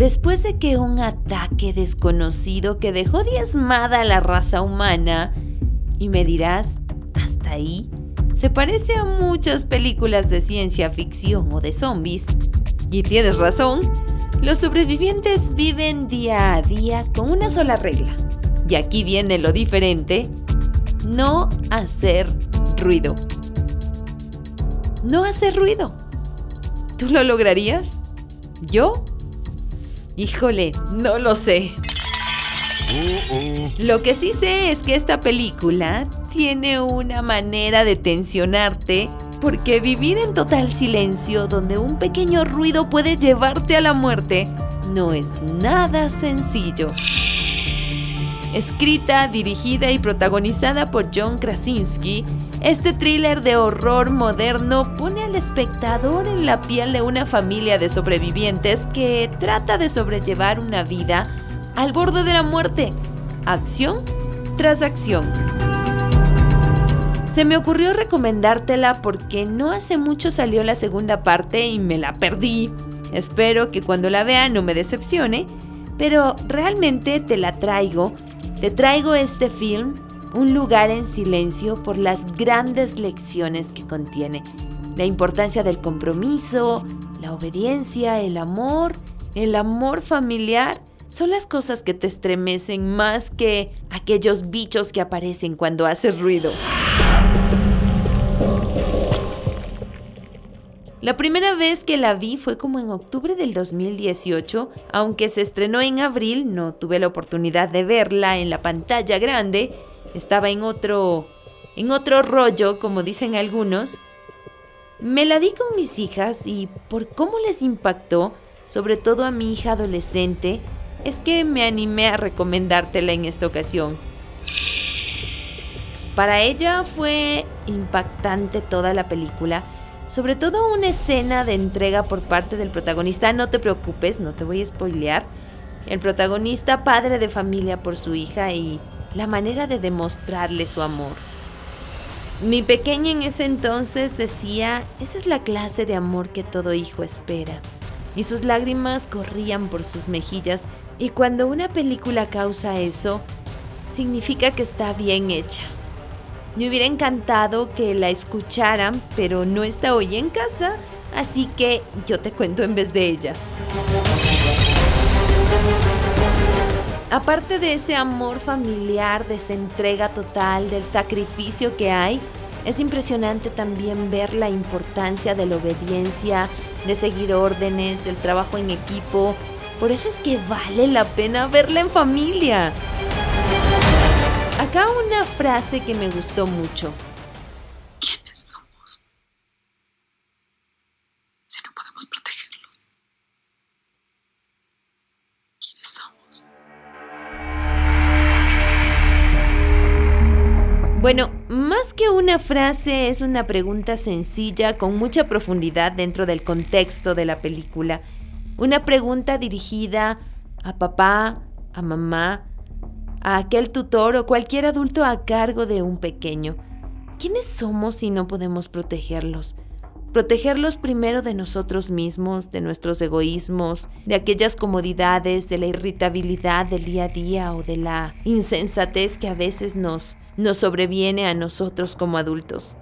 Después de que un ataque desconocido que dejó diezmada a la raza humana, y me dirás, hasta ahí, se parece a muchas películas de ciencia ficción o de zombies. Y tienes razón, los sobrevivientes viven día a día con una sola regla. Y aquí viene lo diferente, no hacer ruido. No hacer ruido. ¿Tú lo lograrías? ¿Yo? Híjole, no lo sé. Lo que sí sé es que esta película tiene una manera de tensionarte porque vivir en total silencio donde un pequeño ruido puede llevarte a la muerte no es nada sencillo. Escrita, dirigida y protagonizada por John Krasinski, este thriller de horror moderno pone al espectador en la piel de una familia de sobrevivientes que trata de sobrellevar una vida al borde de la muerte, acción tras acción. Se me ocurrió recomendártela porque no hace mucho salió la segunda parte y me la perdí. Espero que cuando la vea no me decepcione, pero realmente te la traigo. Te traigo este film un lugar en silencio por las grandes lecciones que contiene. La importancia del compromiso, la obediencia, el amor, el amor familiar, son las cosas que te estremecen más que aquellos bichos que aparecen cuando haces ruido. La primera vez que la vi fue como en octubre del 2018, aunque se estrenó en abril, no tuve la oportunidad de verla en la pantalla grande estaba en otro, en otro rollo, como dicen algunos. Me la di con mis hijas y por cómo les impactó, sobre todo a mi hija adolescente, es que me animé a recomendártela en esta ocasión. Para ella fue impactante toda la película, sobre todo una escena de entrega por parte del protagonista. No te preocupes, no te voy a spoilear. El protagonista, padre de familia por su hija y la manera de demostrarle su amor. Mi pequeña en ese entonces decía, esa es la clase de amor que todo hijo espera. Y sus lágrimas corrían por sus mejillas y cuando una película causa eso, significa que está bien hecha. Me hubiera encantado que la escucharan, pero no está hoy en casa, así que yo te cuento en vez de ella. Aparte de ese amor familiar, de esa entrega total, del sacrificio que hay, es impresionante también ver la importancia de la obediencia, de seguir órdenes, del trabajo en equipo. Por eso es que vale la pena verla en familia. Acá una frase que me gustó mucho. Bueno, más que una frase es una pregunta sencilla con mucha profundidad dentro del contexto de la película. Una pregunta dirigida a papá, a mamá, a aquel tutor o cualquier adulto a cargo de un pequeño. ¿Quiénes somos si no podemos protegerlos? Protegerlos primero de nosotros mismos, de nuestros egoísmos, de aquellas comodidades, de la irritabilidad del día a día o de la insensatez que a veces nos, nos sobreviene a nosotros como adultos.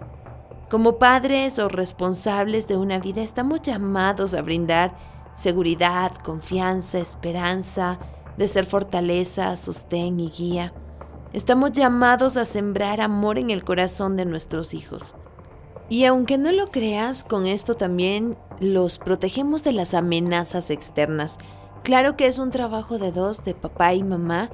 Como padres o responsables de una vida estamos llamados a brindar seguridad, confianza, esperanza, de ser fortaleza, sostén y guía. Estamos llamados a sembrar amor en el corazón de nuestros hijos. Y aunque no lo creas, con esto también los protegemos de las amenazas externas. Claro que es un trabajo de dos, de papá y mamá,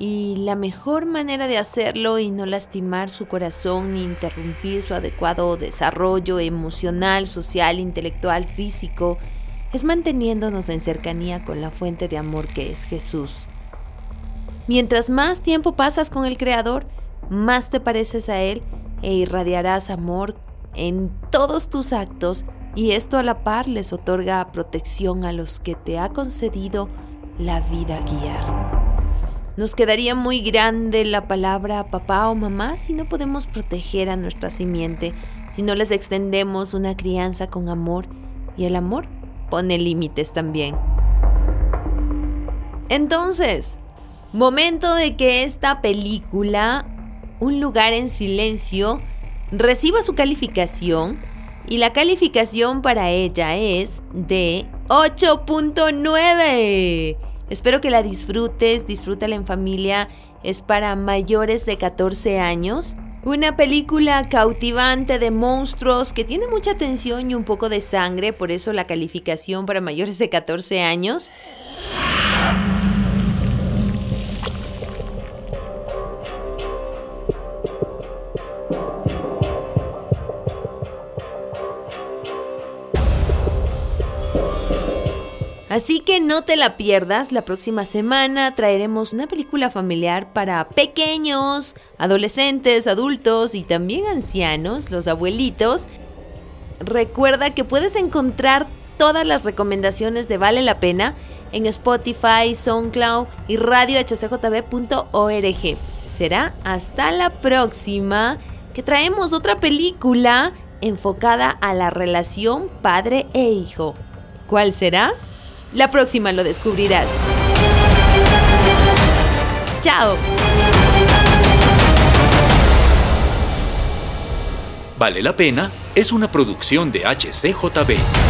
y la mejor manera de hacerlo y no lastimar su corazón ni interrumpir su adecuado desarrollo emocional, social, intelectual, físico, es manteniéndonos en cercanía con la fuente de amor que es Jesús. Mientras más tiempo pasas con el Creador, más te pareces a Él e irradiarás amor en todos tus actos y esto a la par les otorga protección a los que te ha concedido la vida guiar. Nos quedaría muy grande la palabra papá o mamá si no podemos proteger a nuestra simiente, si no les extendemos una crianza con amor y el amor pone límites también. Entonces, momento de que esta película, Un lugar en silencio, reciba su calificación y la calificación para ella es de 8.9. Espero que la disfrutes, disfrútala en familia, es para mayores de 14 años. Una película cautivante de monstruos que tiene mucha tensión y un poco de sangre, por eso la calificación para mayores de 14 años. Así que no te la pierdas, la próxima semana traeremos una película familiar para pequeños, adolescentes, adultos y también ancianos, los abuelitos. Recuerda que puedes encontrar todas las recomendaciones de Vale la Pena en Spotify, SoundCloud y radiohcjb.org. Será hasta la próxima que traemos otra película enfocada a la relación padre e hijo. ¿Cuál será? La próxima lo descubrirás. ¡Chao! Vale la pena es una producción de HCJB.